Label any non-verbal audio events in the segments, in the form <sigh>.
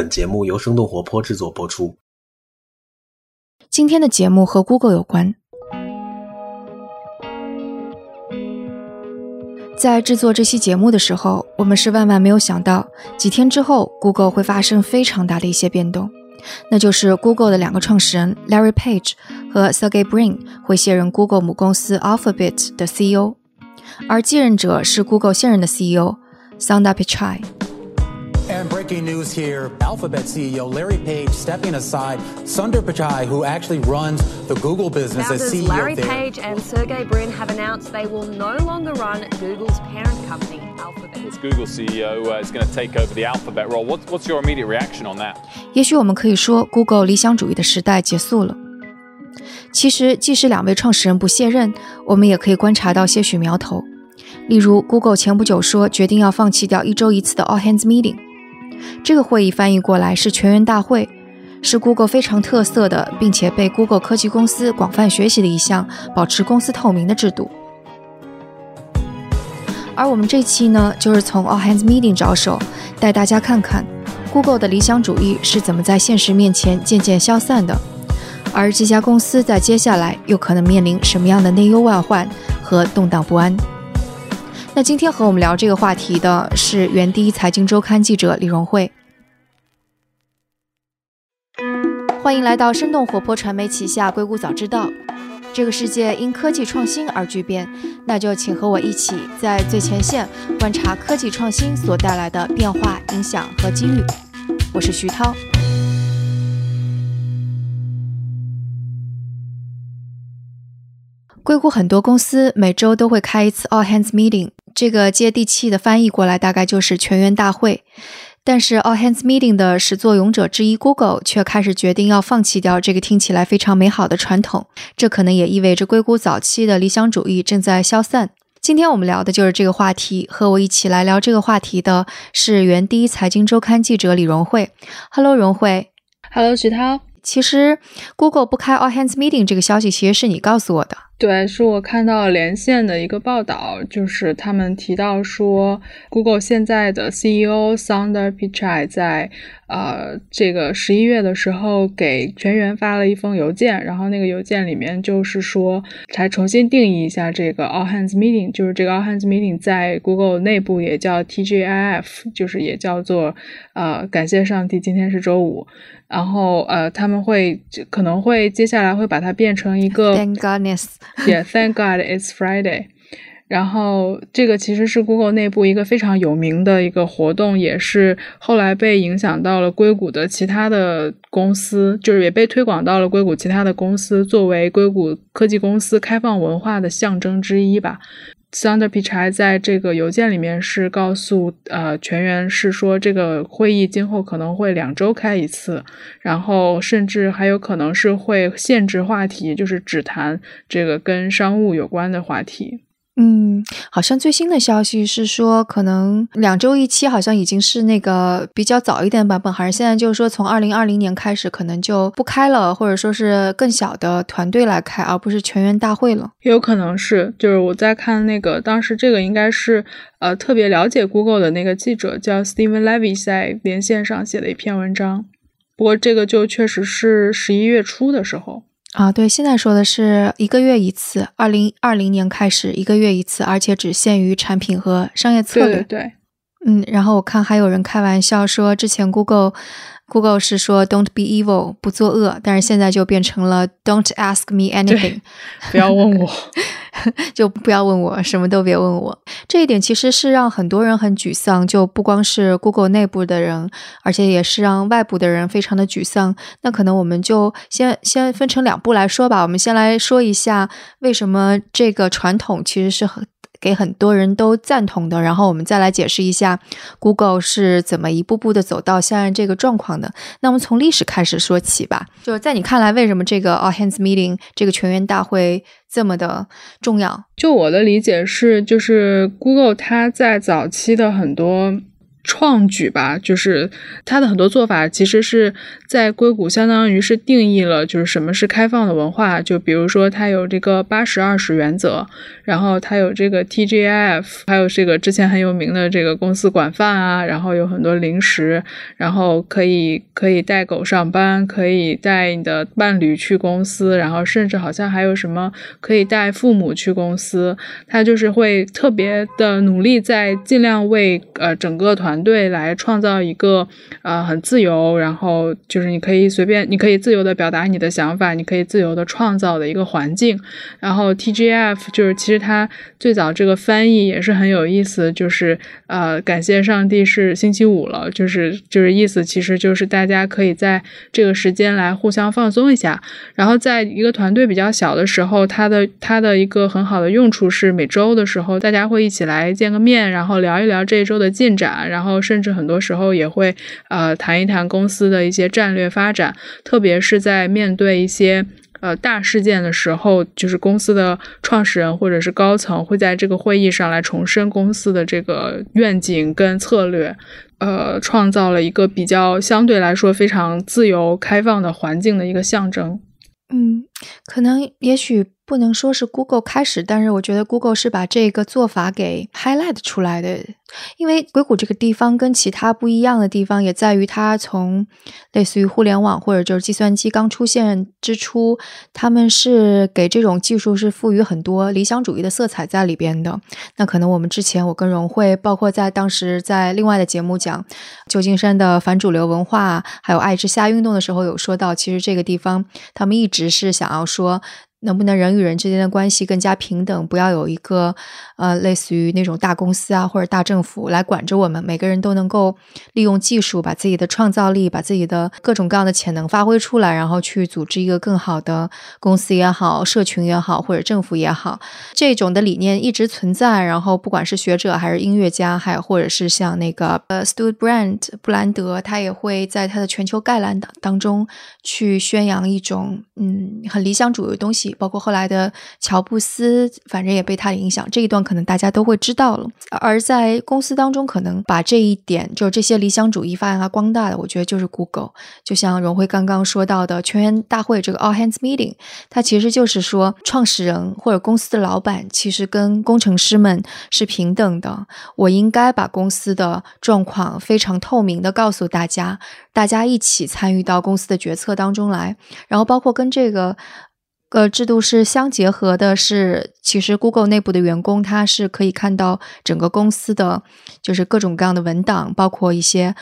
本节目由生动活泼制作播出。今天的节目和 Google 有关。在制作这期节目的时候，我们是万万没有想到，几天之后，Google 会发生非常大的一些变动，那就是 Google 的两个创始人 Larry Page 和 Sergey Brin 会卸任 Google 母公司 Alphabet 的 CEO，而继任者是 Google 现任的 CEO Sundar Pichai。Breaking news here Alphabet CEO Larry Page stepping aside. Sundar Pichai, who actually runs the Google business as CEO Larry there. Page and Sergey Brin have announced they will no longer run Google's parent company, Alphabet. As Google CEO uh, is going to take over the Alphabet role. What's, what's your immediate reaction on that? 也许我们可以说，Google 理想主义的时代结束了。其实，即使两位创始人不卸任，我们也可以观察到些许苗头。例如，Google 前不久说决定要放弃掉一周一次的 All Hands Meeting，这个会议翻译过来是全员大会，是 Google 非常特色的，并且被 Google 科技公司广泛学习的一项保持公司透明的制度。而我们这期呢，就是从 All Hands Meeting 着手，带大家看看 Google 的理想主义是怎么在现实面前渐渐消散的，而这家公司在接下来又可能面临什么样的内忧外患和动荡不安？那今天和我们聊这个话题的是原第一财经周刊记者李荣慧。欢迎来到生动活泼传媒旗下《硅谷早知道》。这个世界因科技创新而巨变，那就请和我一起在最前线观察科技创新所带来的变化、影响和机遇。我是徐涛。硅谷很多公司每周都会开一次 All Hands Meeting，这个接地气的翻译过来大概就是全员大会。但是 All Hands Meeting 的始作俑者之一 Google 却开始决定要放弃掉这个听起来非常美好的传统，这可能也意味着硅谷早期的理想主义正在消散。今天我们聊的就是这个话题，和我一起来聊这个话题的是原第一财经周刊记者李荣慧。Hello，荣慧。Hello，徐涛。其实 Google 不开 All Hands Meeting 这个消息，其实是你告诉我的。对，是我看到连线的一个报道，就是他们提到说，Google 现在的 CEO Sundar Pichai 在呃这个十一月的时候给全员发了一封邮件，然后那个邮件里面就是说，才重新定义一下这个 All Hands Meeting，就是这个 All Hands Meeting 在 Google 内部也叫 TGIF，就是也叫做呃感谢上帝今天是周五，然后呃他们会可能会接下来会把它变成一个 Thank Godness。<laughs> yeah, Thank God it's Friday。然后这个其实是 Google 内部一个非常有名的一个活动，也是后来被影响到了硅谷的其他的公司，就是也被推广到了硅谷其他的公司，作为硅谷科技公司开放文化的象征之一吧。Sunderpichai 在这个邮件里面是告诉呃全员是说这个会议今后可能会两周开一次，然后甚至还有可能是会限制话题，就是只谈这个跟商务有关的话题。嗯，好像最新的消息是说，可能两周一期，好像已经是那个比较早一点版本，还是现在就是说从二零二零年开始，可能就不开了，或者说是更小的团队来开，而不是全员大会了。也有可能是，就是我在看那个当时这个应该是呃特别了解 Google 的那个记者叫 Steven Levy 在连线上写的一篇文章，不过这个就确实是十一月初的时候。啊，对，现在说的是一个月一次，二零二零年开始一个月一次，而且只限于产品和商业策略。对对对，嗯，然后我看还有人开玩笑说，之前 Google Google 是说 "Don't be evil"，不作恶，但是现在就变成了 "Don't ask me anything"，不要问我，<laughs> 就不要问我，什么都别问我。这一点其实是让很多人很沮丧，就不光是 Google 内部的人，而且也是让外部的人非常的沮丧。那可能我们就先先分成两步来说吧。我们先来说一下为什么这个传统其实是很。给很多人都赞同的，然后我们再来解释一下 Google 是怎么一步步的走到现在这个状况的。那我们从历史开始说起吧。就是在你看来，为什么这个 All Hands Meeting 这个全员大会这么的重要？就我的理解是，就是 Google 它在早期的很多创举吧，就是他的很多做法其实是在硅谷相当于是定义了，就是什么是开放的文化。就比如说他有这个八十二十原则，然后他有这个 TGIF，还有这个之前很有名的这个公司管饭啊，然后有很多零食，然后可以可以带狗上班，可以带你的伴侣去公司，然后甚至好像还有什么可以带父母去公司。他就是会特别的努力在尽量为呃整个团。团队来创造一个呃很自由，然后就是你可以随便，你可以自由的表达你的想法，你可以自由的创造的一个环境。然后 TGF 就是其实它最早这个翻译也是很有意思，就是呃感谢上帝是星期五了，就是就是意思其实就是大家可以在这个时间来互相放松一下。然后在一个团队比较小的时候，它的它的一个很好的用处是每周的时候大家会一起来见个面，然后聊一聊这一周的进展，然后。然后甚至很多时候也会呃谈一谈公司的一些战略发展，特别是在面对一些呃大事件的时候，就是公司的创始人或者是高层会在这个会议上来重申公司的这个愿景跟策略，呃，创造了一个比较相对来说非常自由开放的环境的一个象征。嗯，可能也许。不能说是 Google 开始，但是我觉得 Google 是把这个做法给 highlight 出来的。因为硅谷这个地方跟其他不一样的地方，也在于它从类似于互联网或者就是计算机刚出现之初，他们是给这种技术是赋予很多理想主义的色彩在里边的。那可能我们之前我跟荣慧，包括在当时在另外的节目讲旧金山的反主流文化，还有爱之下运动的时候，有说到，其实这个地方他们一直是想然后说能不能人与人之间的关系更加平等？不要有一个呃，类似于那种大公司啊或者大政府来管着我们。每个人都能够利用技术，把自己的创造力、把自己的各种各样的潜能发挥出来，然后去组织一个更好的公司也好、社群也好或者政府也好。这种的理念一直存在。然后不管是学者还是音乐家，还有或者是像那个呃，Stuart Brand 布兰德，他也会在他的全球概览当当中去宣扬一种嗯很理想主义的东西。包括后来的乔布斯，反正也被他的影响。这一段可能大家都会知道了。而在公司当中，可能把这一点，就是这些理想主义发扬光大的，我觉得就是 Google。就像荣辉刚刚说到的全员大会这个 All Hands Meeting，它其实就是说，创始人或者公司的老板其实跟工程师们是平等的。我应该把公司的状况非常透明的告诉大家，大家一起参与到公司的决策当中来。然后包括跟这个。呃，制度是相结合的，是其实 Google 内部的员工他是可以看到整个公司的，就是各种各样的文档，包括一些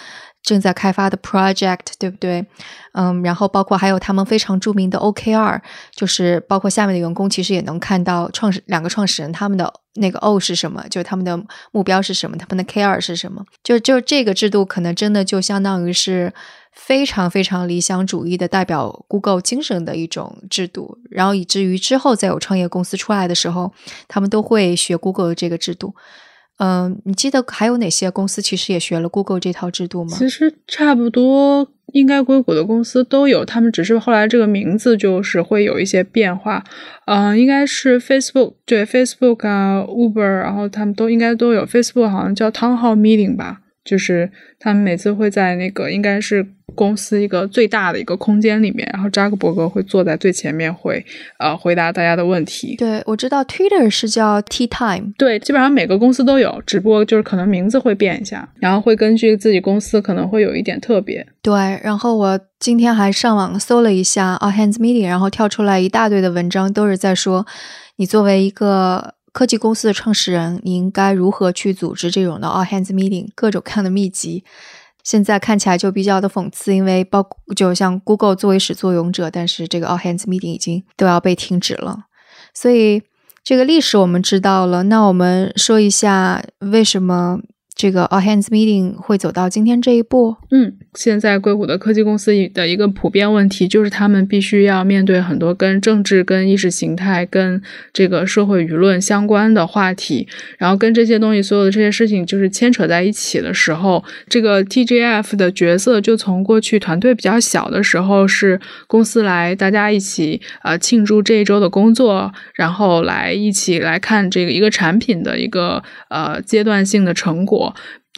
正在开发的 project，对不对？嗯，然后包括还有他们非常著名的 OKR，就是包括下面的员工其实也能看到创始两个创始人他们的那个 O 是什么，就他们的目标是什么，他们的 KR 是什么，就就这个制度可能真的就相当于是。非常非常理想主义的代表 Google 精神的一种制度，然后以至于之后再有创业公司出来的时候，他们都会学 Google 的这个制度。嗯，你记得还有哪些公司其实也学了 Google 这套制度吗？其实差不多，应该硅谷的公司都有，他们只是后来这个名字就是会有一些变化。嗯，应该是 Facebook 对 Facebook 啊，Uber，然后他们都应该都有。Facebook 好像叫 Town Hall Meeting 吧，就是他们每次会在那个应该是。公司一个最大的一个空间里面，然后扎克伯格会坐在最前面，会呃回答大家的问题。对我知道，Twitter 是叫 Tea Time。对，基本上每个公司都有，只不过就是可能名字会变一下，然后会根据自己公司可能会有一点特别。对，然后我今天还上网搜了一下 All Hands Meeting，然后跳出来一大堆的文章，都是在说你作为一个科技公司的创始人，你应该如何去组织这种的 All Hands Meeting，各种各样的秘籍。现在看起来就比较的讽刺，因为包就像 Google 作为始作俑者，但是这个 All Hands Meeting 已经都要被停止了，所以这个历史我们知道了。那我们说一下为什么。这个 All Hands Meeting 会走到今天这一步。嗯，现在硅谷的科技公司的一个普遍问题就是，他们必须要面对很多跟政治、跟意识形态、跟这个社会舆论相关的话题。然后跟这些东西，所有的这些事情就是牵扯在一起的时候，这个 TGF 的角色就从过去团队比较小的时候，是公司来大家一起呃庆祝这一周的工作，然后来一起来看这个一个产品的一个呃阶段性的成果。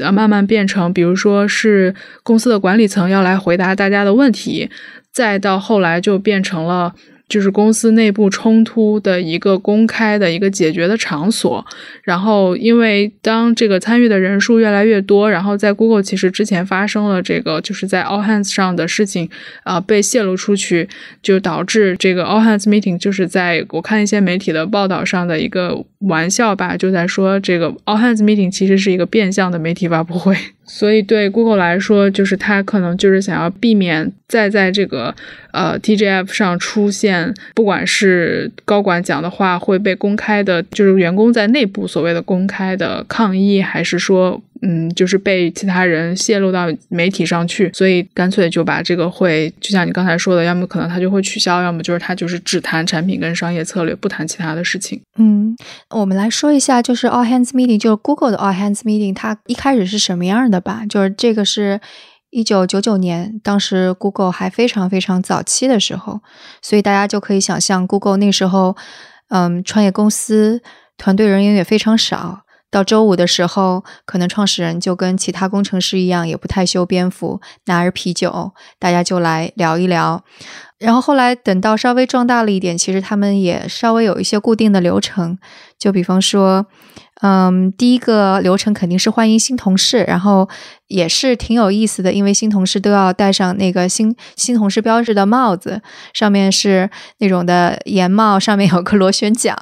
呃慢慢变成，比如说是公司的管理层要来回答大家的问题，再到后来就变成了。就是公司内部冲突的一个公开的一个解决的场所，然后因为当这个参与的人数越来越多，然后在 Google 其实之前发生了这个就是在 All Hands 上的事情啊被泄露出去，就导致这个 All Hands Meeting 就是在我看一些媒体的报道上的一个玩笑吧，就在说这个 All Hands Meeting 其实是一个变相的媒体发布会。所以对 Google 来说，就是它可能就是想要避免再在这个呃 TGF 上出现，不管是高管讲的话会被公开的，就是员工在内部所谓的公开的抗议，还是说。嗯，就是被其他人泄露到媒体上去，所以干脆就把这个会，就像你刚才说的，要么可能他就会取消，要么就是他就是只谈产品跟商业策略，不谈其他的事情。嗯，我们来说一下，就是 All Hands Meeting，就是 Google 的 All Hands Meeting，它一开始是什么样的吧？就是这个是一九九九年，当时 Google 还非常非常早期的时候，所以大家就可以想象，Google 那时候，嗯，创业公司团队人员也非常少。到周五的时候，可能创始人就跟其他工程师一样，也不太修边幅，拿着啤酒，大家就来聊一聊。然后后来等到稍微壮大了一点，其实他们也稍微有一些固定的流程，就比方说。嗯，第一个流程肯定是欢迎新同事，然后也是挺有意思的，因为新同事都要戴上那个新新同事标志的帽子，上面是那种的檐帽，上面有个螺旋桨。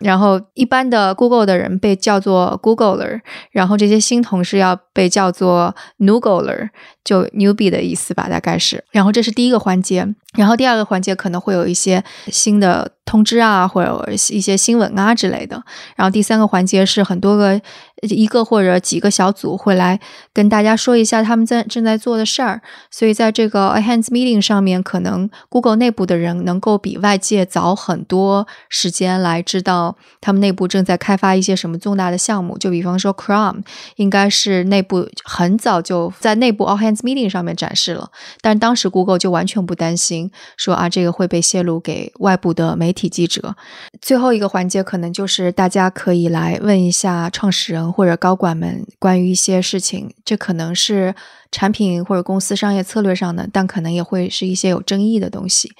然后一般的 Google 的人被叫做 Googler，然后这些新同事要被叫做 Newgler，就 newbie 的意思吧，大概是。然后这是第一个环节，然后第二个环节可能会有一些新的。通知啊，或者一些新闻啊之类的。然后第三个环节是很多个一个或者几个小组会来跟大家说一下他们在正在做的事儿。所以在这个 A Hands Meeting 上面，可能 Google 内部的人能够比外界早很多时间来知道他们内部正在开发一些什么重大的项目。就比方说 Chrome，应该是内部很早就在内部 All Hands Meeting 上面展示了，但当时 Google 就完全不担心说啊这个会被泄露给外部的媒体。体记者，最后一个环节可能就是大家可以来问一下创始人或者高管们关于一些事情，这可能是产品或者公司商业策略上的，但可能也会是一些有争议的东西。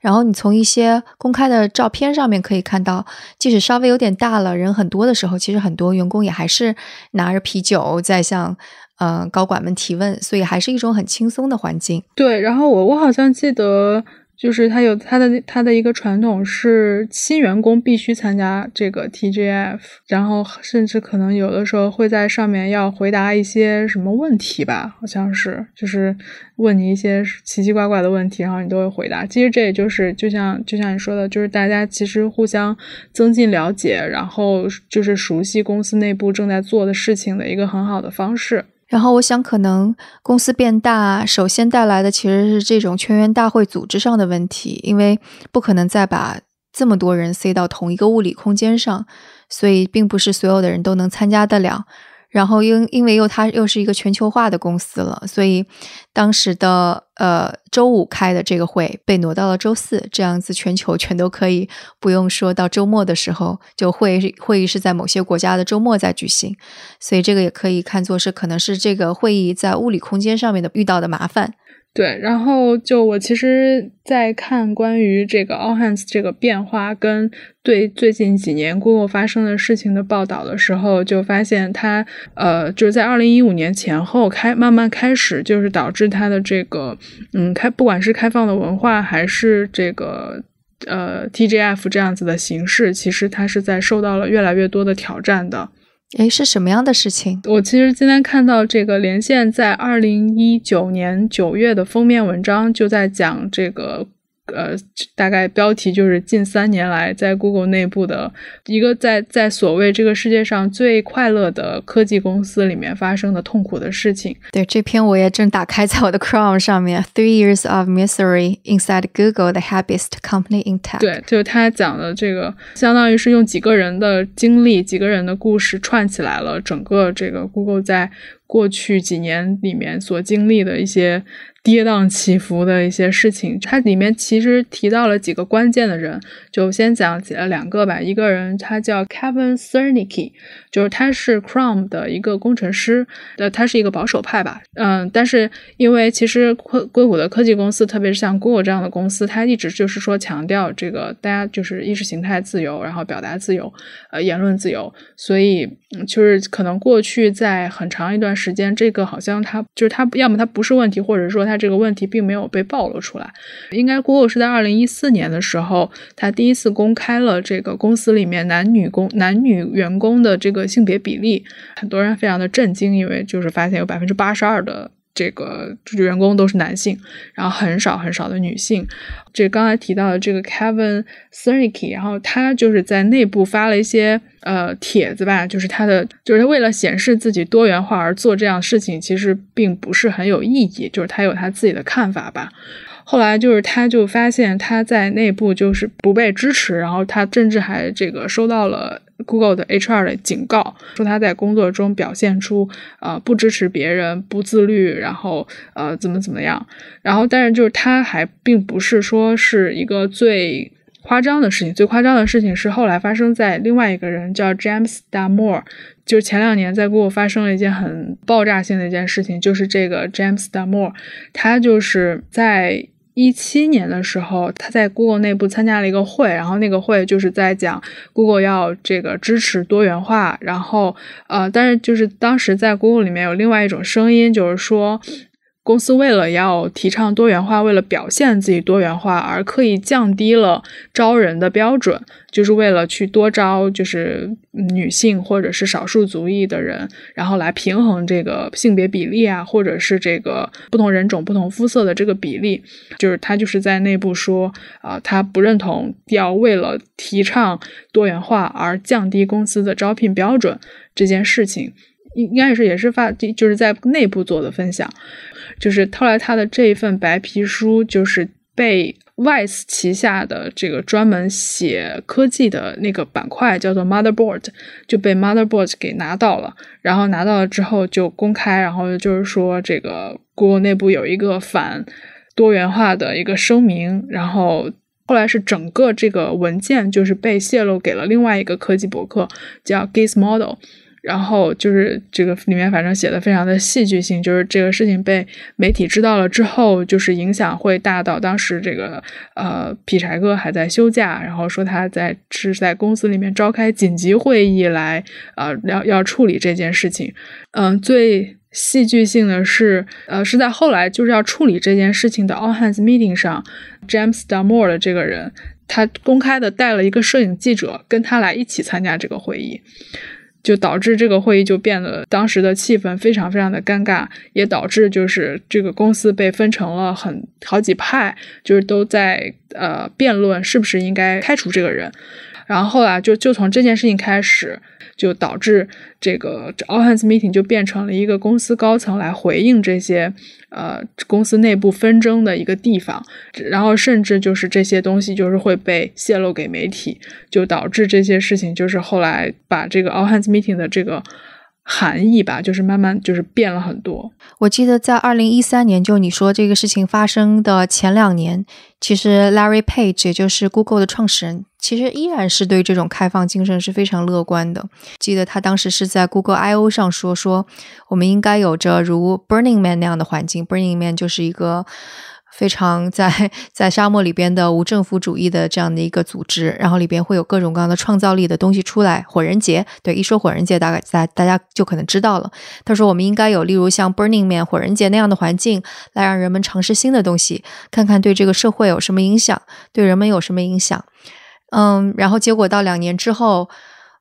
然后你从一些公开的照片上面可以看到，即使稍微有点大了，人很多的时候，其实很多员工也还是拿着啤酒在向嗯高管们提问，所以还是一种很轻松的环境。对，然后我我好像记得。就是他有他的他的一个传统是新员工必须参加这个 TGF，然后甚至可能有的时候会在上面要回答一些什么问题吧，好像是就是问你一些奇奇怪怪的问题，然后你都会回答。其实这也就是就像就像你说的，就是大家其实互相增进了解，然后就是熟悉公司内部正在做的事情的一个很好的方式。然后我想，可能公司变大，首先带来的其实是这种全员大会组织上的问题，因为不可能再把这么多人塞到同一个物理空间上，所以并不是所有的人都能参加得了。然后因因为又它又是一个全球化的公司了，所以当时的呃周五开的这个会被挪到了周四，这样子全球全都可以不用说到周末的时候就会会议是在某些国家的周末在举行，所以这个也可以看作是可能是这个会议在物理空间上面的遇到的麻烦。对，然后就我其实，在看关于这个 All Hands 这个变化跟对最近几年 Google 发生的事情的报道的时候，就发现它呃，就是在二零一五年前后开慢慢开始，就是导致它的这个嗯开，不管是开放的文化还是这个呃 TGF 这样子的形式，其实它是在受到了越来越多的挑战的。哎，是什么样的事情？我其实今天看到这个连线在二零一九年九月的封面文章，就在讲这个。呃，大概标题就是近三年来在 Google 内部的一个在在所谓这个世界上最快乐的科技公司里面发生的痛苦的事情。对这篇我也正打开在我的 Chrome 上面，Three Years of Misery Inside Google, the Happiest Company in Tech。对，就是他讲的这个，相当于是用几个人的经历、几个人的故事串起来了整个这个 Google 在过去几年里面所经历的一些。跌宕起伏的一些事情，它里面其实提到了几个关键的人，就先讲起了两个吧。一个人他叫 Kevin Cernicki，就是他是 Chrome 的一个工程师，呃，他是一个保守派吧，嗯，但是因为其实硅硅谷的科技公司，特别是像 Google 这样的公司，它一直就是说强调这个大家就是意识形态自由，然后表达自由，呃，言论自由，所以就是可能过去在很长一段时间，这个好像他就是他要么他不是问题，或者说他。这个问题并没有被暴露出来，应该 Google 是在二零一四年的时候，他第一次公开了这个公司里面男女工男女员工的这个性别比例，很多人非常的震惊，因为就是发现有百分之八十二的。这个员工都是男性，然后很少很少的女性。这刚才提到的这个 Kevin Cernicki，然后他就是在内部发了一些呃帖子吧，就是他的就是他为了显示自己多元化而做这样事情，其实并不是很有意义，就是他有他自己的看法吧。后来就是他就发现他在内部就是不被支持，然后他甚至还这个收到了。Google 的 HR 的警告说他在工作中表现出呃不支持别人、不自律，然后呃怎么怎么样，然后但是就是他还并不是说是一个最夸张的事情，最夸张的事情是后来发生在另外一个人叫 James Damore，就是前两年在 Google 发生了一件很爆炸性的一件事情，就是这个 James Damore，他就是在。一七年的时候，他在 Google 内部参加了一个会，然后那个会就是在讲 Google 要这个支持多元化，然后呃，但是就是当时在 Google 里面有另外一种声音，就是说。公司为了要提倡多元化，为了表现自己多元化，而刻意降低了招人的标准，就是为了去多招就是女性或者是少数族裔的人，然后来平衡这个性别比例啊，或者是这个不同人种、不同肤色的这个比例。就是他就是在内部说啊，他不认同要为了提倡多元化而降低公司的招聘标准这件事情，应应该是也是发就是在内部做的分享。就是后来他的这一份白皮书，就是被 Vice 旗下的这个专门写科技的那个板块叫做 Motherboard，就被 Motherboard 给拿到了。然后拿到了之后就公开，然后就是说这个 Google 内部有一个反多元化的一个声明。然后后来是整个这个文件就是被泄露给了另外一个科技博客，叫 Gizmodo。然后就是这个里面反正写的非常的戏剧性，就是这个事情被媒体知道了之后，就是影响会大到当时这个呃劈柴哥还在休假，然后说他在是在公司里面召开紧急会议来呃要要处理这件事情。嗯，最戏剧性的是呃是在后来就是要处理这件事情的 all hands meeting 上，James Damore 的这个人他公开的带了一个摄影记者跟他来一起参加这个会议。就导致这个会议就变得当时的气氛非常非常的尴尬，也导致就是这个公司被分成了很好几派，就是都在呃辩论是不是应该开除这个人。然后后来就就从这件事情开始，就导致这个 all hands meeting 就变成了一个公司高层来回应这些呃公司内部纷争的一个地方。然后甚至就是这些东西就是会被泄露给媒体，就导致这些事情就是后来把这个 all hands meeting 的这个。含义吧，就是慢慢就是变了很多。我记得在二零一三年，就你说这个事情发生的前两年，其实 Larry Page 也就是 Google 的创始人，其实依然是对这种开放精神是非常乐观的。记得他当时是在 Google I/O 上说，说我们应该有着如 Burning Man 那样的环境。Burning Man 就是一个。非常在在沙漠里边的无政府主义的这样的一个组织，然后里边会有各种各样的创造力的东西出来。火人节，对，一说火人节，大概大大家就可能知道了。他说，我们应该有例如像 Burning Man 火人节那样的环境，来让人们尝试新的东西，看看对这个社会有什么影响，对人们有什么影响。嗯，然后结果到两年之后，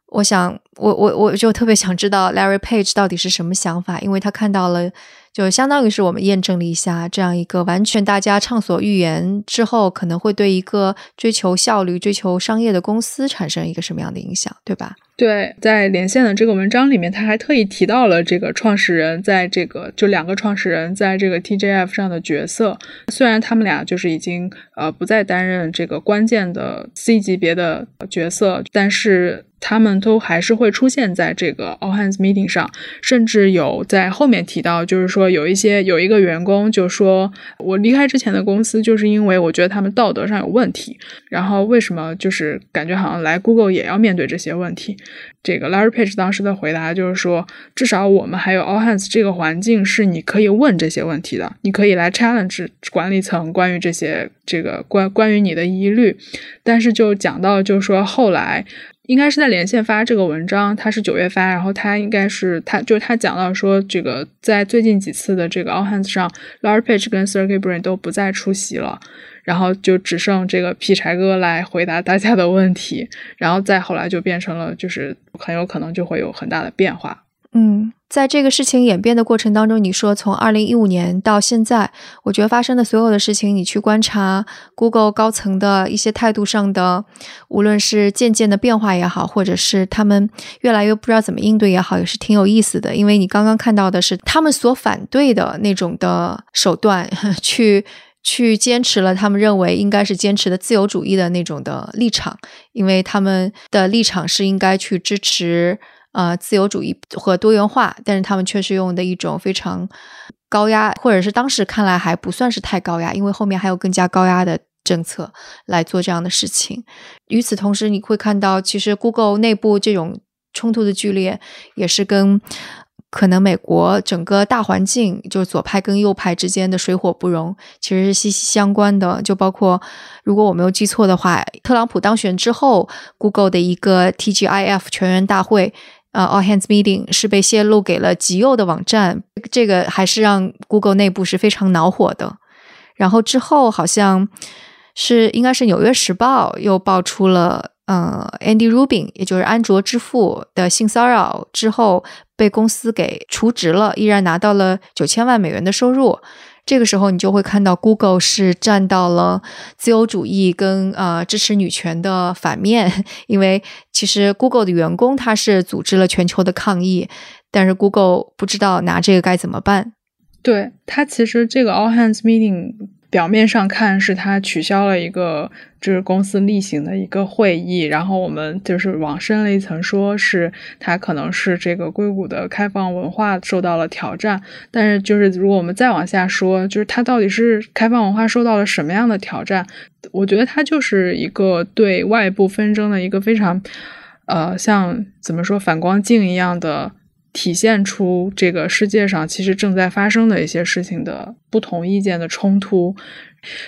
我想，我我我就特别想知道 Larry Page 到底是什么想法，因为他看到了。就相当于是我们验证了一下这样一个完全大家畅所欲言之后，可能会对一个追求效率、追求商业的公司产生一个什么样的影响，对吧？对，在连线的这个文章里面，他还特意提到了这个创始人在这个就两个创始人在这个 TJF 上的角色。虽然他们俩就是已经呃不再担任这个关键的 C 级别的角色，但是。他们都还是会出现在这个 all hands meeting 上，甚至有在后面提到，就是说有一些有一个员工就说，我离开之前的公司就是因为我觉得他们道德上有问题，然后为什么就是感觉好像来 Google 也要面对这些问题？这个 Larry Page 当时的回答就是说，至少我们还有 all hands 这个环境是你可以问这些问题的，你可以来 challenge 管理层关于这些这个关关于你的疑虑，但是就讲到就是说后来。应该是在连线发这个文章，他是九月发，然后他应该是他就是他讲到说，这个在最近几次的这个 All Hands 上，Larry Page 跟 Sergey Brin 都不再出席了，然后就只剩这个劈柴哥来回答大家的问题，然后再后来就变成了就是很有可能就会有很大的变化。嗯，在这个事情演变的过程当中，你说从二零一五年到现在，我觉得发生的所有的事情，你去观察 Google 高层的一些态度上的，无论是渐渐的变化也好，或者是他们越来越不知道怎么应对也好，也是挺有意思的。因为你刚刚看到的是他们所反对的那种的手段，<laughs> 去去坚持了他们认为应该是坚持的自由主义的那种的立场，因为他们的立场是应该去支持。呃，自由主义和多元化，但是他们却是用的一种非常高压，或者是当时看来还不算是太高压，因为后面还有更加高压的政策来做这样的事情。与此同时，你会看到，其实 Google 内部这种冲突的剧烈，也是跟可能美国整个大环境，就是左派跟右派之间的水火不容，其实是息息相关的。就包括，如果我没有记错的话，特朗普当选之后，Google 的一个 TGIF 全员大会。呃，All Hands Meeting 是被泄露给了极右的网站，这个还是让 Google 内部是非常恼火的。然后之后好像是应该是《纽约时报》又爆出了，呃，Andy Rubin，也就是安卓之父的性骚扰之后，被公司给除职了，依然拿到了九千万美元的收入。这个时候，你就会看到 Google 是站到了自由主义跟呃支持女权的反面，因为其实 Google 的员工他是组织了全球的抗议，但是 Google 不知道拿这个该怎么办。对他，其实这个 All Hands Meeting。表面上看是他取消了一个就是公司例行的一个会议，然后我们就是往深了一层说，是他可能是这个硅谷的开放文化受到了挑战。但是就是如果我们再往下说，就是他到底是开放文化受到了什么样的挑战？我觉得他就是一个对外部纷争的一个非常呃像怎么说反光镜一样的。体现出这个世界上其实正在发生的一些事情的不同意见的冲突，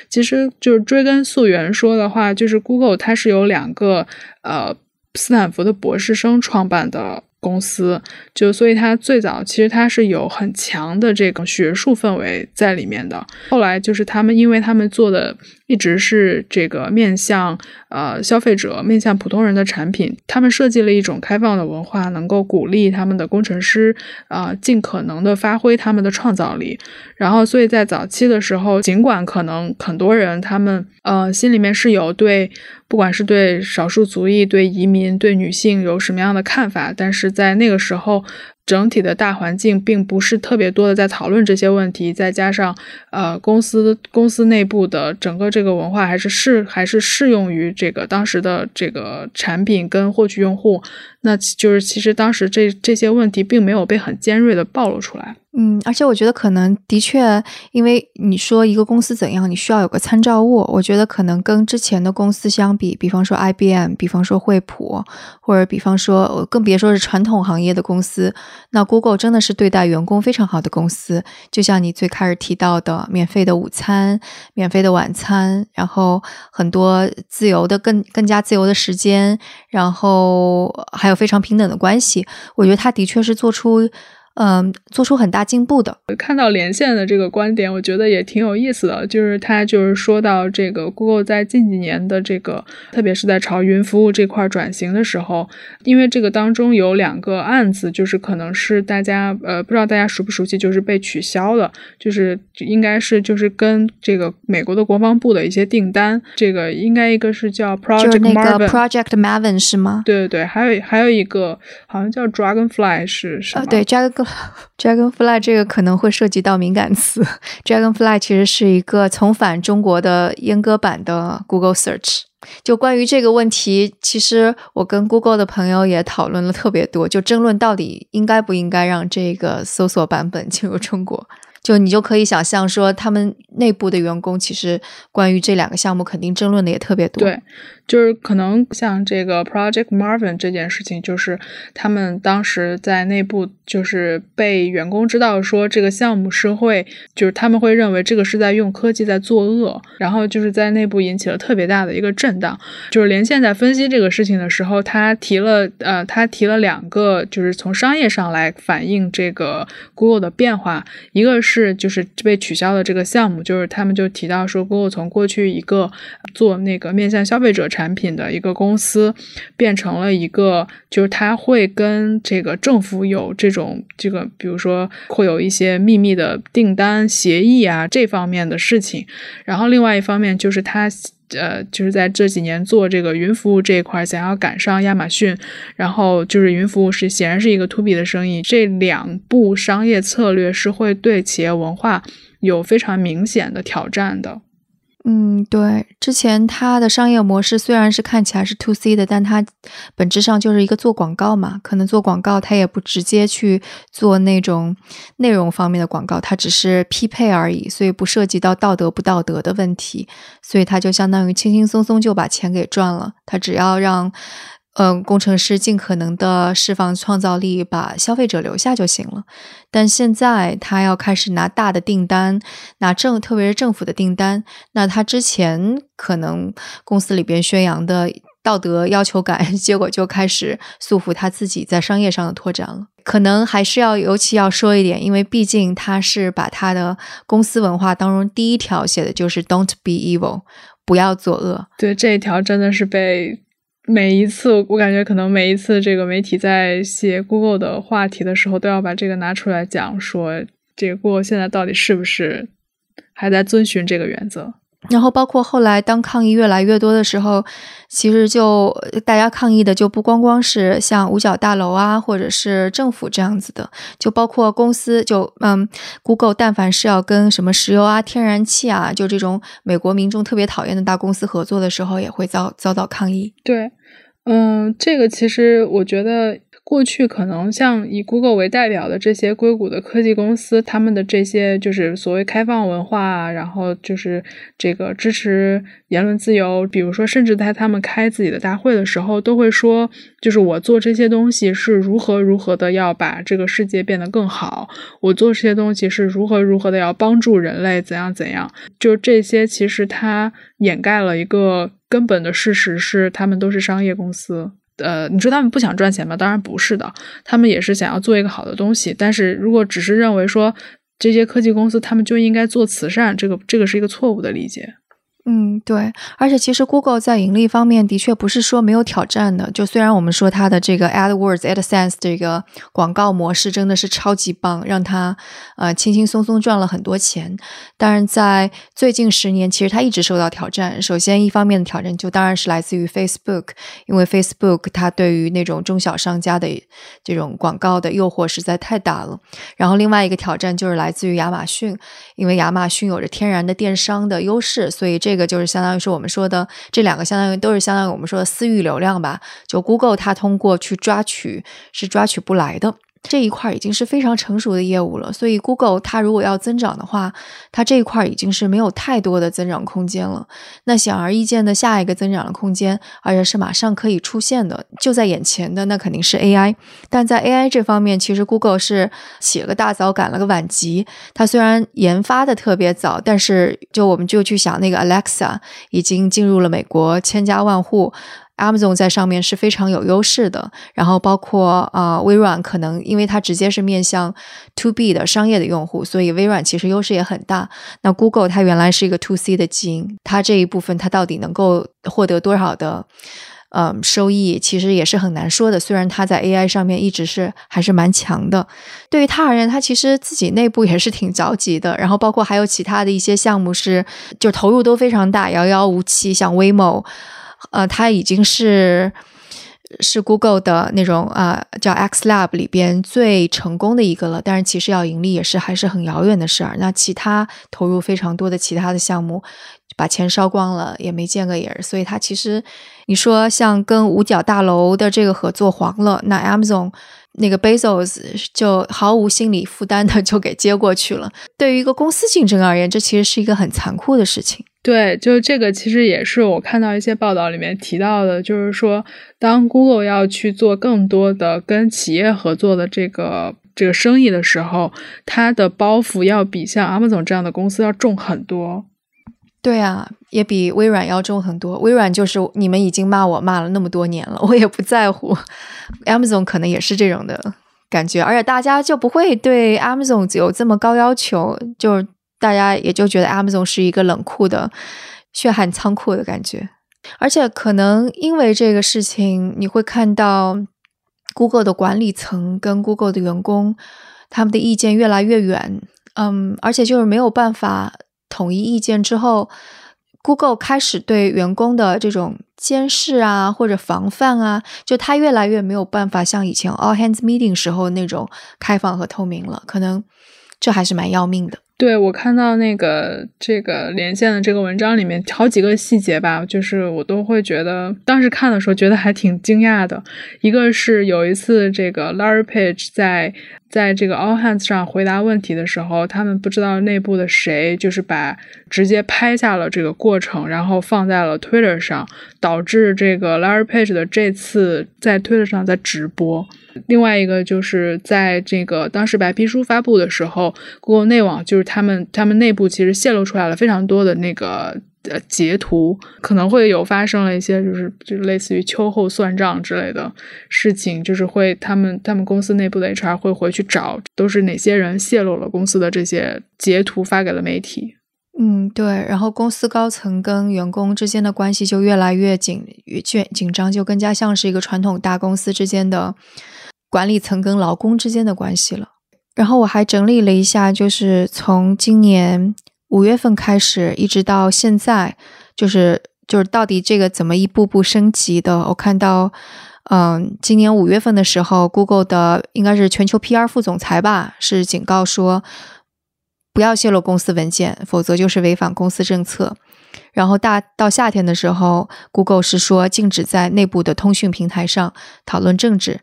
其实就是追根溯源说的话，就是 Google 它是有两个呃斯坦福的博士生创办的。公司就所以它最早其实它是有很强的这个学术氛围在里面的。后来就是他们，因为他们做的一直是这个面向呃消费者、面向普通人的产品，他们设计了一种开放的文化，能够鼓励他们的工程师啊尽可能的发挥他们的创造力。然后所以在早期的时候，尽管可能很多人他们呃心里面是有对。不管是对少数族裔、对移民、对女性有什么样的看法，但是在那个时候。整体的大环境并不是特别多的在讨论这些问题，再加上呃公司公司内部的整个这个文化还是适还是适用于这个当时的这个产品跟获取用户，那就是其实当时这这些问题并没有被很尖锐的暴露出来。嗯，而且我觉得可能的确，因为你说一个公司怎样，你需要有个参照物。我觉得可能跟之前的公司相比，比方说 IBM，比方说惠普，或者比方说更别说是传统行业的公司。那 Google 真的是对待员工非常好的公司，就像你最开始提到的，免费的午餐、免费的晚餐，然后很多自由的、更更加自由的时间，然后还有非常平等的关系。我觉得他的确是做出嗯，做出很大进步的。看到连线的这个观点，我觉得也挺有意思的。就是他就是说到这个 Google 在近几年的这个，特别是在朝云服务这块转型的时候，因为这个当中有两个案子，就是可能是大家呃不知道大家熟不熟悉，就是被取消了，就是应该是就是跟这个美国的国防部的一些订单，这个应该一个是叫 Project Marvin Project Marvin 是吗？对对对，还有还有一个好像叫 Dragonfly 是什么？对 Dragon <laughs> Dragonfly 这个可能会涉及到敏感词。Dragonfly 其实是一个重返中国的阉割版的 Google Search。就关于这个问题，其实我跟 Google 的朋友也讨论了特别多，就争论到底应该不应该让这个搜索版本进入中国。就你就可以想象说，他们内部的员工其实关于这两个项目肯定争论的也特别多。对。就是可能像这个 Project Marvin 这件事情，就是他们当时在内部就是被员工知道说这个项目是会，就是他们会认为这个是在用科技在作恶，然后就是在内部引起了特别大的一个震荡。就是连线在分析这个事情的时候，他提了呃，他提了两个，就是从商业上来反映这个 Google 的变化，一个是就是被取消的这个项目，就是他们就提到说 Google 从过去一个做那个面向消费者。产品的一个公司变成了一个，就是它会跟这个政府有这种这个，比如说会有一些秘密的订单协议啊这方面的事情。然后另外一方面就是它呃，就是在这几年做这个云服务这一块，想要赶上亚马逊。然后就是云服务是显然是一个 to B 的生意，这两步商业策略是会对企业文化有非常明显的挑战的。嗯，对，之前它的商业模式虽然是看起来是 to C 的，但它本质上就是一个做广告嘛。可能做广告，它也不直接去做那种内容方面的广告，它只是匹配而已，所以不涉及到道德不道德的问题。所以它就相当于轻轻松松就把钱给赚了。它只要让。嗯，工程师尽可能的释放创造力，把消费者留下就行了。但现在他要开始拿大的订单，拿政，特别是政府的订单。那他之前可能公司里边宣扬的道德要求感，<laughs> 结果就开始束缚他自己在商业上的拓展了。可能还是要尤其要说一点，因为毕竟他是把他的公司文化当中第一条写的就是 “Don't be evil”，不要作恶。对这一条真的是被。每一次，我感觉可能每一次这个媒体在写 Google 的话题的时候，都要把这个拿出来讲，说这个 Google 现在到底是不是还在遵循这个原则。然后包括后来，当抗议越来越多的时候，其实就大家抗议的就不光光是像五角大楼啊，或者是政府这样子的，就包括公司，就嗯，Google，但凡是要跟什么石油啊、天然气啊，就这种美国民众特别讨厌的大公司合作的时候，也会遭遭到抗议。对，嗯，这个其实我觉得。过去可能像以 Google 为代表的这些硅谷的科技公司，他们的这些就是所谓开放文化，然后就是这个支持言论自由。比如说，甚至在他们开自己的大会的时候，都会说，就是我做这些东西是如何如何的要把这个世界变得更好，我做这些东西是如何如何的要帮助人类怎样怎样。就这些，其实它掩盖了一个根本的事实，是他们都是商业公司。呃，你说他们不想赚钱吗？当然不是的，他们也是想要做一个好的东西。但是如果只是认为说这些科技公司他们就应该做慈善，这个这个是一个错误的理解。嗯，对，而且其实 Google 在盈利方面的确不是说没有挑战的。就虽然我们说它的这个 AdWords、AdSense 这个广告模式真的是超级棒，让它呃轻轻松松赚了很多钱，但是在最近十年，其实它一直受到挑战。首先，一方面的挑战就当然是来自于 Facebook，因为 Facebook 它对于那种中小商家的这种广告的诱惑实在太大了。然后另外一个挑战就是来自于亚马逊，因为亚马逊有着天然的电商的优势，所以这这个就是相当于是我们说的这两个，相当于都是相当于我们说的私域流量吧。就 Google 它通过去抓取是抓取不来的。这一块已经是非常成熟的业务了，所以 Google 它如果要增长的话，它这一块已经是没有太多的增长空间了。那显而易见的下一个增长的空间，而且是马上可以出现的，就在眼前的，那肯定是 AI。但在 AI 这方面，其实 Google 是起了个大早，赶了个晚集。它虽然研发的特别早，但是就我们就去想那个 Alexa 已经进入了美国千家万户。Amazon 在上面是非常有优势的。然后包括呃微软，可能因为它直接是面向 To B 的商业的用户，所以微软其实优势也很大。那 Google 它原来是一个 To C 的基因，它这一部分它到底能够获得多少的？嗯，收益其实也是很难说的。虽然它在 AI 上面一直是还是蛮强的，对于它而言，它其实自己内部也是挺着急的。然后包括还有其他的一些项目是，就投入都非常大，遥遥无期。像 w a m o 呃，它已经是是 Google 的那种啊，叫 X Lab 里边最成功的一个了。但是其实要盈利也是还是很遥远的事儿。那其他投入非常多的其他的项目。把钱烧光了也没见个影儿，所以他其实你说像跟五角大楼的这个合作黄了，那 Amazon 那个 Bezos 就毫无心理负担的 <laughs> 就给接过去了。对于一个公司竞争而言，这其实是一个很残酷的事情。对，就这个其实也是我看到一些报道里面提到的，就是说当 Google 要去做更多的跟企业合作的这个这个生意的时候，它的包袱要比像 Amazon 这样的公司要重很多。对啊，也比微软要重很多。微软就是你们已经骂我骂了那么多年了，我也不在乎。Amazon 可能也是这种的感觉，而且大家就不会对 Amazon 有这么高要求，就是大家也就觉得 Amazon 是一个冷酷的血汗仓库的感觉。而且可能因为这个事情，你会看到 Google 的管理层跟 Google 的员工他们的意见越来越远。嗯，而且就是没有办法。统一意见之后，Google 开始对员工的这种监视啊，或者防范啊，就他越来越没有办法像以前 All Hands Meeting 时候那种开放和透明了。可能这还是蛮要命的。对我看到那个这个连线的这个文章里面，好几个细节吧，就是我都会觉得当时看的时候觉得还挺惊讶的。一个是有一次这个 Larry Page 在。在这个 All Hands 上回答问题的时候，他们不知道内部的谁就是把直接拍下了这个过程，然后放在了 Twitter 上，导致这个 Larry Page 的这次在 Twitter 上在直播。另外一个就是在这个当时白皮书发布的时候，Google 内网就是他们他们内部其实泄露出来了非常多的那个。呃，截图可能会有发生了一些，就是就是类似于秋后算账之类的事情，就是会他们他们公司内部的 HR 会回去找，都是哪些人泄露了公司的这些截图发给了媒体。嗯，对。然后公司高层跟员工之间的关系就越来越紧越紧紧张，就更加像是一个传统大公司之间的管理层跟劳工之间的关系了。然后我还整理了一下，就是从今年。五月份开始，一直到现在，就是就是到底这个怎么一步步升级的？我看到，嗯，今年五月份的时候，Google 的应该是全球 PR 副总裁吧，是警告说不要泄露公司文件，否则就是违反公司政策。然后大到夏天的时候，Google 是说禁止在内部的通讯平台上讨论政治。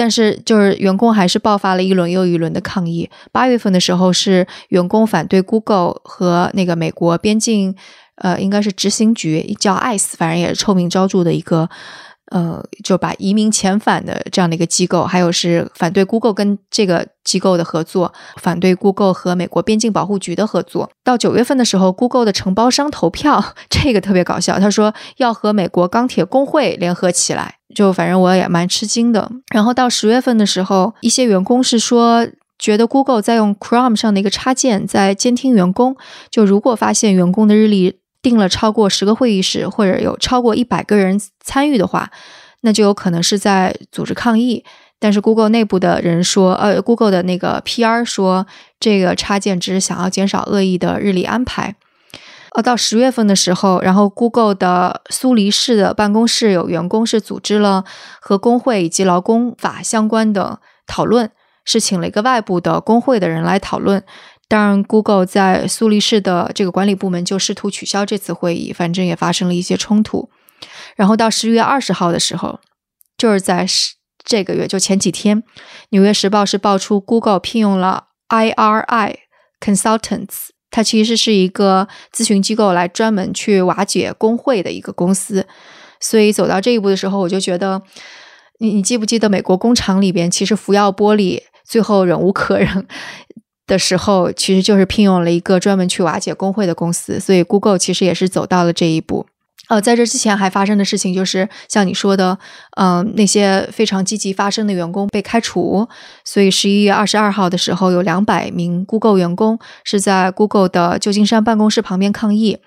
但是，就是员工还是爆发了一轮又一轮的抗议。八月份的时候，是员工反对 Google 和那个美国边境，呃，应该是执行局叫 ICE，反正也是臭名昭著的一个。呃，就把移民遣返的这样的一个机构，还有是反对 Google 跟这个机构的合作，反对 Google 和美国边境保护局的合作。到九月份的时候，Google 的承包商投票，<laughs> 这个特别搞笑，他说要和美国钢铁工会联合起来，就反正我也蛮吃惊的。然后到十月份的时候，一些员工是说，觉得 Google 在用 Chrome 上的一个插件在监听员工，就如果发现员工的日历。定了超过十个会议室，或者有超过一百个人参与的话，那就有可能是在组织抗议。但是 Google 内部的人说，呃，Google 的那个 PR 说，这个插件只是想要减少恶意的日历安排。呃，到十月份的时候，然后 Google 的苏黎世的办公室有员工是组织了和工会以及劳工法相关的讨论，是请了一个外部的工会的人来讨论。当然，Google 在苏黎世的这个管理部门就试图取消这次会议，反正也发生了一些冲突。然后到十月二十号的时候，就是在这个月，就前几天，《纽约时报》是爆出 Google 聘用了 IRI Consultants，它其实是一个咨询机构，来专门去瓦解工会的一个公司。所以走到这一步的时候，我就觉得，你你记不记得美国工厂里边，其实福耀玻璃最后忍无可忍。的时候，其实就是聘用了一个专门去瓦解工会的公司，所以 Google 其实也是走到了这一步。呃，在这之前还发生的事情就是像你说的，嗯、那些非常积极发声的员工被开除，所以十一月二十二号的时候，有两百名 Google 员工是在 Google 的旧金山办公室旁边抗议，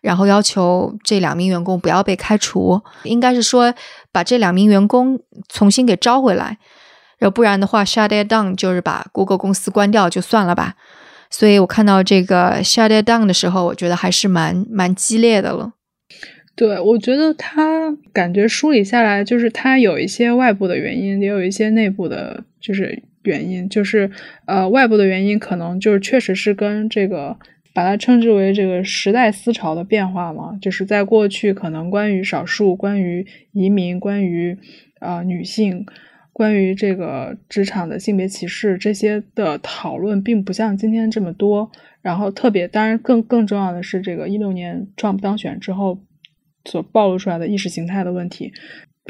然后要求这两名员工不要被开除，应该是说把这两名员工重新给招回来，要不然的话 shut it down 就是把 Google 公司关掉就算了吧。所以我看到这个 shut it down 的时候，我觉得还是蛮蛮激烈的了。对，我觉得他感觉梳理下来，就是他有一些外部的原因，也有一些内部的，就是原因，就是呃，外部的原因可能就是确实是跟这个把它称之为这个时代思潮的变化嘛，就是在过去可能关于少数、关于移民、关于啊、呃女性。关于这个职场的性别歧视这些的讨论，并不像今天这么多。然后特别，当然更更重要的是，这个一六年 Trump 当选之后所暴露出来的意识形态的问题。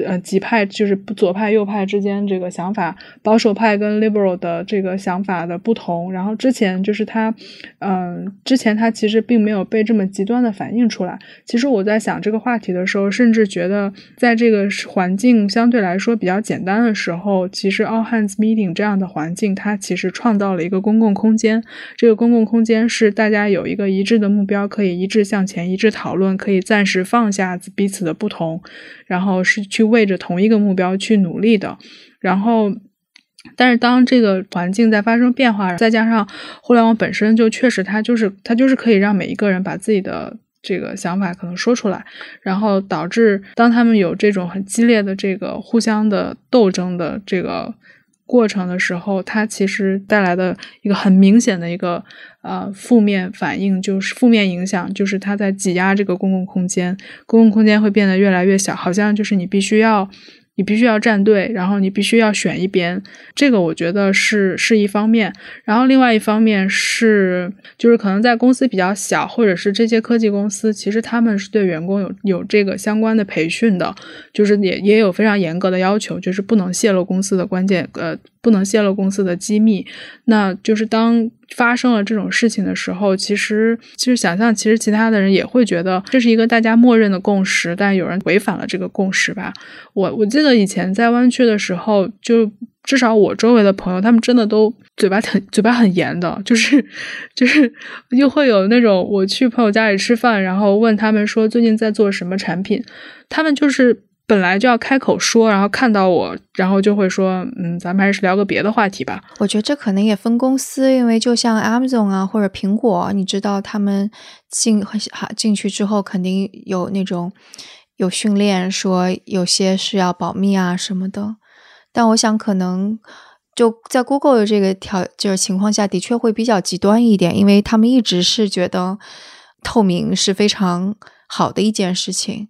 呃，极派就是左派右派之间这个想法，保守派跟 liberal 的这个想法的不同。然后之前就是他，嗯、之前他其实并没有被这么极端的反映出来。其实我在想这个话题的时候，甚至觉得在这个环境相对来说比较简单的时候，其实 all hands meeting 这样的环境，它其实创造了一个公共空间。这个公共空间是大家有一个一致的目标，可以一致向前，一致讨论，可以暂时放下彼此的不同，然后是去为着同一个目标去努力的。然后，但是当这个环境在发生变化，再加上互联网本身就确实它就是它就是可以让每一个人把自己的这个想法可能说出来，然后导致当他们有这种很激烈的这个互相的斗争的这个过程的时候，它其实带来的一个很明显的一个呃负面反应，就是负面影响，就是它在挤压这个公共空间，公共空间会变得越来越小，好像就是你必须要。你必须要站队，然后你必须要选一边，这个我觉得是是一方面。然后另外一方面是，就是可能在公司比较小，或者是这些科技公司，其实他们是对员工有有这个相关的培训的，就是也也有非常严格的要求，就是不能泄露公司的关键呃，不能泄露公司的机密。那就是当发生了这种事情的时候，其实其实想象，其实其他的人也会觉得这是一个大家默认的共识，但有人违反了这个共识吧。我我记得以前在湾区的时候，就至少我周围的朋友，他们真的都嘴巴很嘴巴很严的，就是就是又会有那种我去朋友家里吃饭，然后问他们说最近在做什么产品，他们就是。本来就要开口说，然后看到我，然后就会说，嗯，咱们还是聊个别的话题吧。我觉得这可能也分公司，因为就像 Amazon 啊或者苹果，你知道他们进进去之后，肯定有那种有训练，说有些是要保密啊什么的。但我想可能就在 Google 的这个条就是情况下，的确会比较极端一点，因为他们一直是觉得透明是非常好的一件事情。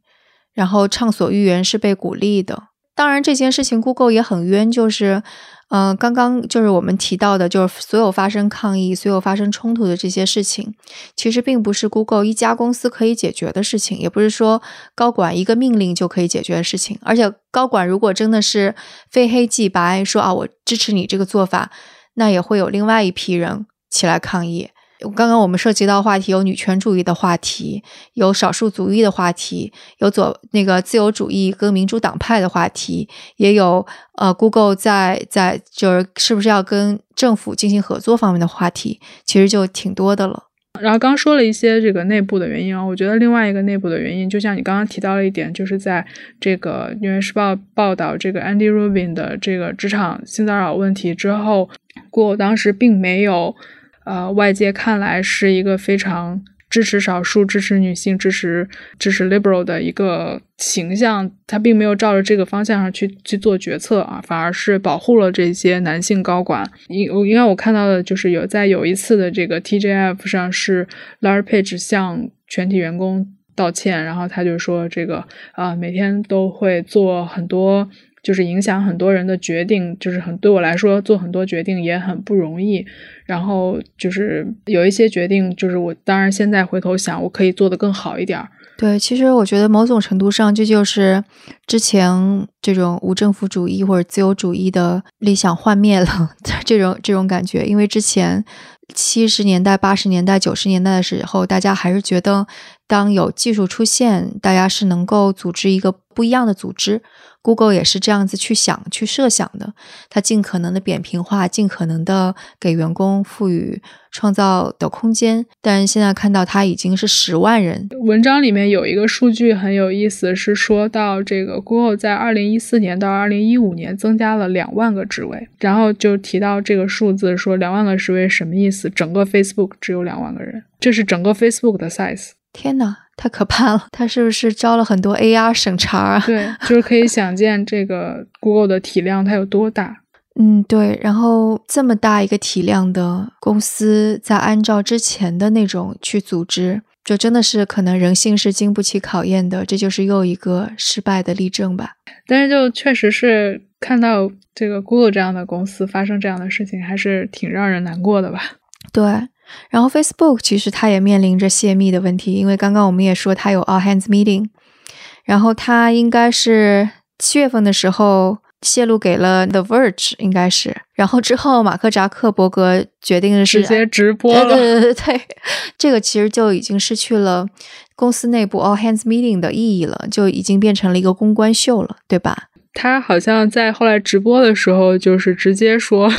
然后畅所欲言是被鼓励的。当然，这件事情 Google 也很冤，就是，嗯、刚刚就是我们提到的，就是所有发生抗议、所有发生冲突的这些事情，其实并不是 Google 一家公司可以解决的事情，也不是说高管一个命令就可以解决的事情。而且，高管如果真的是非黑即白，说啊，我支持你这个做法，那也会有另外一批人起来抗议。刚刚我们涉及到话题有女权主义的话题，有少数族裔的话题，有左那个自由主义跟民主党派的话题，也有呃 Google 在在就是是不是要跟政府进行合作方面的话题，其实就挺多的了。然后刚说了一些这个内部的原因啊，我觉得另外一个内部的原因，就像你刚刚提到了一点，就是在这个《纽约时报》报道这个 Andy Rubin 的这个职场性骚扰问题之后，Google 当时并没有。呃，外界看来是一个非常支持少数、支持女性、支持支持 liberal 的一个形象，他并没有照着这个方向上去去做决策啊，反而是保护了这些男性高管。应应该我看到的就是有在有一次的这个 TJF 上，是 Larry Page 向全体员工道歉，然后他就说这个啊、每天都会做很多。就是影响很多人的决定，就是很对我来说做很多决定也很不容易。然后就是有一些决定，就是我当然现在回头想，我可以做得更好一点儿。对，其实我觉得某种程度上，这就是之前这种无政府主义或者自由主义的理想幻灭了 <laughs> 这种这种感觉。因为之前七十年代、八十年代、九十年代的时候，大家还是觉得当有技术出现，大家是能够组织一个不一样的组织。Google 也是这样子去想、去设想的，它尽可能的扁平化，尽可能的给员工赋予创造的空间。但现在看到它已经是十万人。文章里面有一个数据很有意思，是说到这个 Google 在二零一四年到二零一五年增加了两万个职位，然后就提到这个数字，说两万个职位什么意思？整个 Facebook 只有两万个人，这是整个 Facebook 的 size。天哪，太可怕了！他是不是招了很多 AR 审查啊？<laughs> 对，就是可以想见这个 Google 的体量它有多大。嗯，对。然后这么大一个体量的公司，在按照之前的那种去组织，就真的是可能人性是经不起考验的。这就是又一个失败的例证吧。但是就确实是看到这个 Google 这样的公司发生这样的事情，还是挺让人难过的吧？对。然后 Facebook 其实它也面临着泄密的问题，因为刚刚我们也说它有 All Hands Meeting，然后它应该是七月份的时候泄露给了 The Verge，应该是，然后之后马克扎克伯格决定的是直接直播了，对对对对，这个其实就已经失去了公司内部 All Hands Meeting 的意义了，就已经变成了一个公关秀了，对吧？他好像在后来直播的时候，就是直接说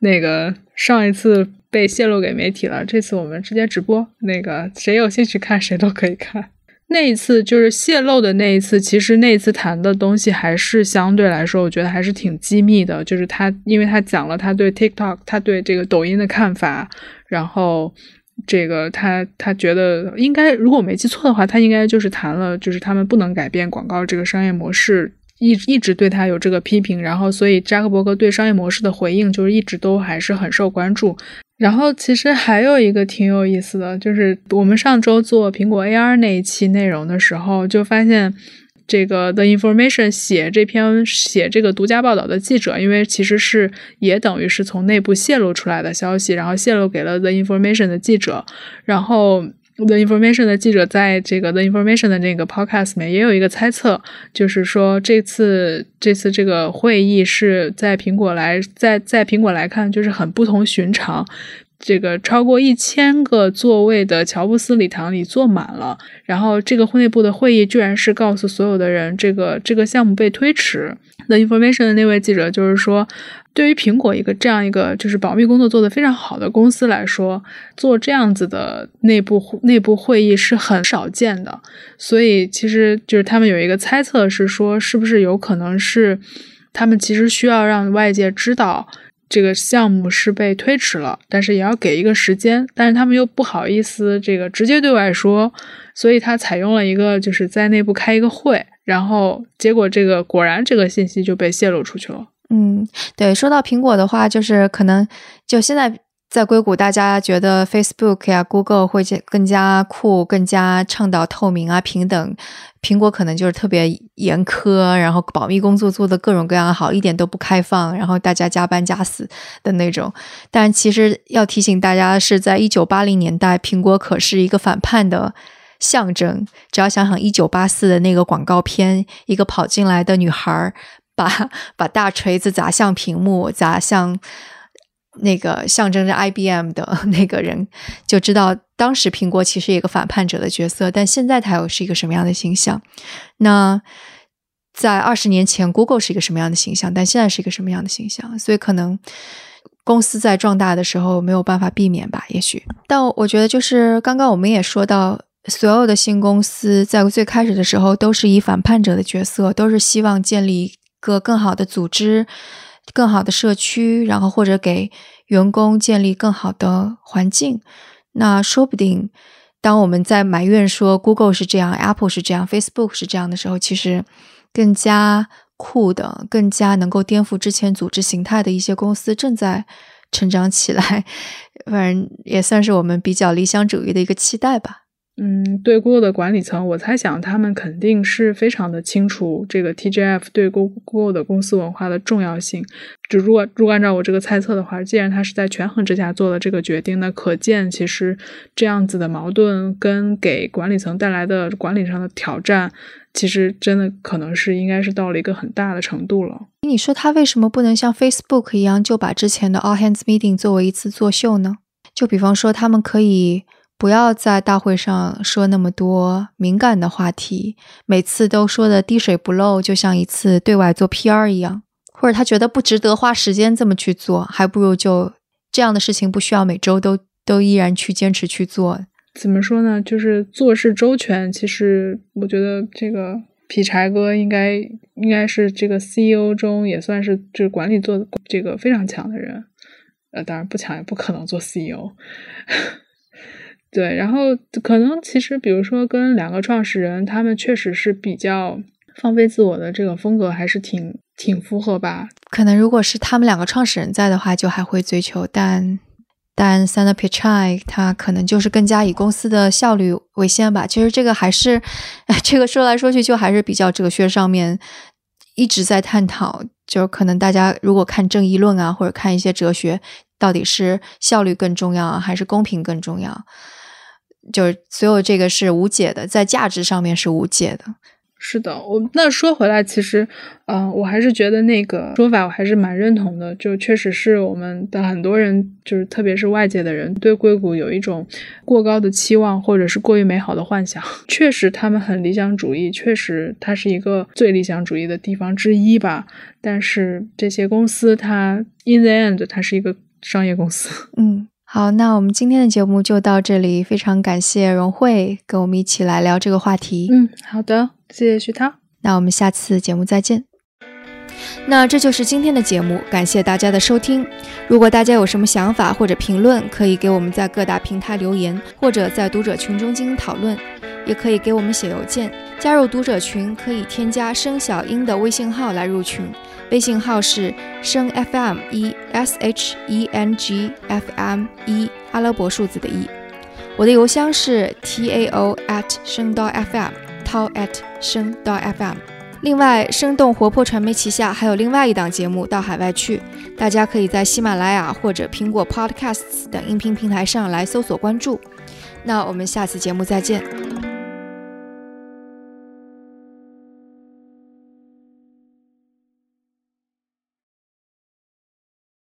那个上一次。被泄露给媒体了。这次我们直接直播，那个谁有兴趣看，谁都可以看。那一次就是泄露的那一次，其实那一次谈的东西还是相对来说，我觉得还是挺机密的。就是他，因为他讲了他对 TikTok，他对这个抖音的看法，然后这个他他觉得应该，如果我没记错的话，他应该就是谈了，就是他们不能改变广告这个商业模式。一一直对他有这个批评，然后所以扎克伯格对商业模式的回应就是一直都还是很受关注。然后其实还有一个挺有意思的，就是我们上周做苹果 AR 那一期内容的时候，就发现这个 The Information 写这篇写这个独家报道的记者，因为其实是也等于是从内部泄露出来的消息，然后泄露给了 The Information 的记者，然后。The Information 的记者在这个 The Information 的那个 Podcast 里面也有一个猜测，就是说这次这次这个会议是在苹果来在在苹果来看就是很不同寻常，这个超过一千个座位的乔布斯礼堂里坐满了，然后这个会内部的会议居然是告诉所有的人这个这个项目被推迟。The Information 的那位记者就是说。对于苹果一个这样一个就是保密工作做得非常好的公司来说，做这样子的内部内部会议是很少见的。所以其实就是他们有一个猜测是说，是不是有可能是他们其实需要让外界知道这个项目是被推迟了，但是也要给一个时间，但是他们又不好意思这个直接对外说，所以他采用了一个就是在内部开一个会，然后结果这个果然这个信息就被泄露出去了。嗯，对，说到苹果的话，就是可能就现在在硅谷，大家觉得 Facebook 呀、Google 会更加酷、更加倡导透明啊、平等，苹果可能就是特别严苛，然后保密工作做的各种各样好，一点都不开放，然后大家加班加死的那种。但其实要提醒大家，是在一九八零年代，苹果可是一个反叛的象征。只要想想一九八四的那个广告片，一个跑进来的女孩。把把大锤子砸向屏幕，砸向那个象征着 IBM 的 <laughs> 那个人，就知道当时苹果其实一个反叛者的角色。但现在它又是一个什么样的形象？那在二十年前，Google 是一个什么样的形象？但现在是一个什么样的形象？所以可能公司在壮大的时候没有办法避免吧？也许。但我觉得，就是刚刚我们也说到，所有的新公司在最开始的时候都是以反叛者的角色，都是希望建立。个更好的组织，更好的社区，然后或者给员工建立更好的环境。那说不定，当我们在埋怨说 Google 是这样，Apple 是这样，Facebook 是这样的时候，其实更加酷的、更加能够颠覆之前组织形态的一些公司正在成长起来。反正也算是我们比较理想主义的一个期待吧。嗯，对 Google 的管理层，我猜想他们肯定是非常的清楚这个 TGF 对 Google 的公司文化的重要性。就如果如果按照我这个猜测的话，既然他是在权衡之下做了这个决定，那可见其实这样子的矛盾跟给管理层带来的管理上的挑战，其实真的可能是应该是到了一个很大的程度了。你说他为什么不能像 Facebook 一样，就把之前的 All Hands Meeting 作为一次作秀呢？就比方说，他们可以。不要在大会上说那么多敏感的话题，每次都说的滴水不漏，就像一次对外做 PR 一样。或者他觉得不值得花时间这么去做，还不如就这样的事情不需要每周都都依然去坚持去做。怎么说呢？就是做事周全。其实我觉得这个劈柴哥应该应该是这个 CEO 中也算是就是管理做这个非常强的人。呃，当然不强也不可能做 CEO。对，然后可能其实比如说跟两个创始人，他们确实是比较放飞自我的这个风格，还是挺。挺符合吧？可能如果是他们两个创始人在的话，就还会追求。但但 s a n a Pichai 他可能就是更加以公司的效率为先吧。其实这个还是 <laughs> 这个说来说去，就还是比较哲学上面一直在探讨。就是可能大家如果看正义论啊，或者看一些哲学，到底是效率更重要啊还是公平更重要？就是所有这个是无解的，在价值上面是无解的。是的，我那说回来，其实，嗯，我还是觉得那个说法我还是蛮认同的。就确实是我们的很多人，就是特别是外界的人，对硅谷有一种过高的期望，或者是过于美好的幻想。<laughs> 确实，他们很理想主义，确实它是一个最理想主义的地方之一吧。但是这些公司，它 in the end，它是一个商业公司。嗯。好，那我们今天的节目就到这里，非常感谢荣慧跟我们一起来聊这个话题。嗯，好的，谢谢徐涛。那我们下次节目再见。那这就是今天的节目，感谢大家的收听。如果大家有什么想法或者评论，可以给我们在各大平台留言，或者在读者群中进行讨论，也可以给我们写邮件。加入读者群可以添加声小英的微信号来入群。微信号是声 FM 一 S H E N G F M 一阿拉伯数字的一，我的邮箱是 T A O at 声道 FM Tao at 声 FM。另外，生动活泼传媒旗下还有另外一档节目《到海外去》，大家可以在喜马拉雅或者苹果 Podcasts 等音频平台上来搜索关注。那我们下次节目再见。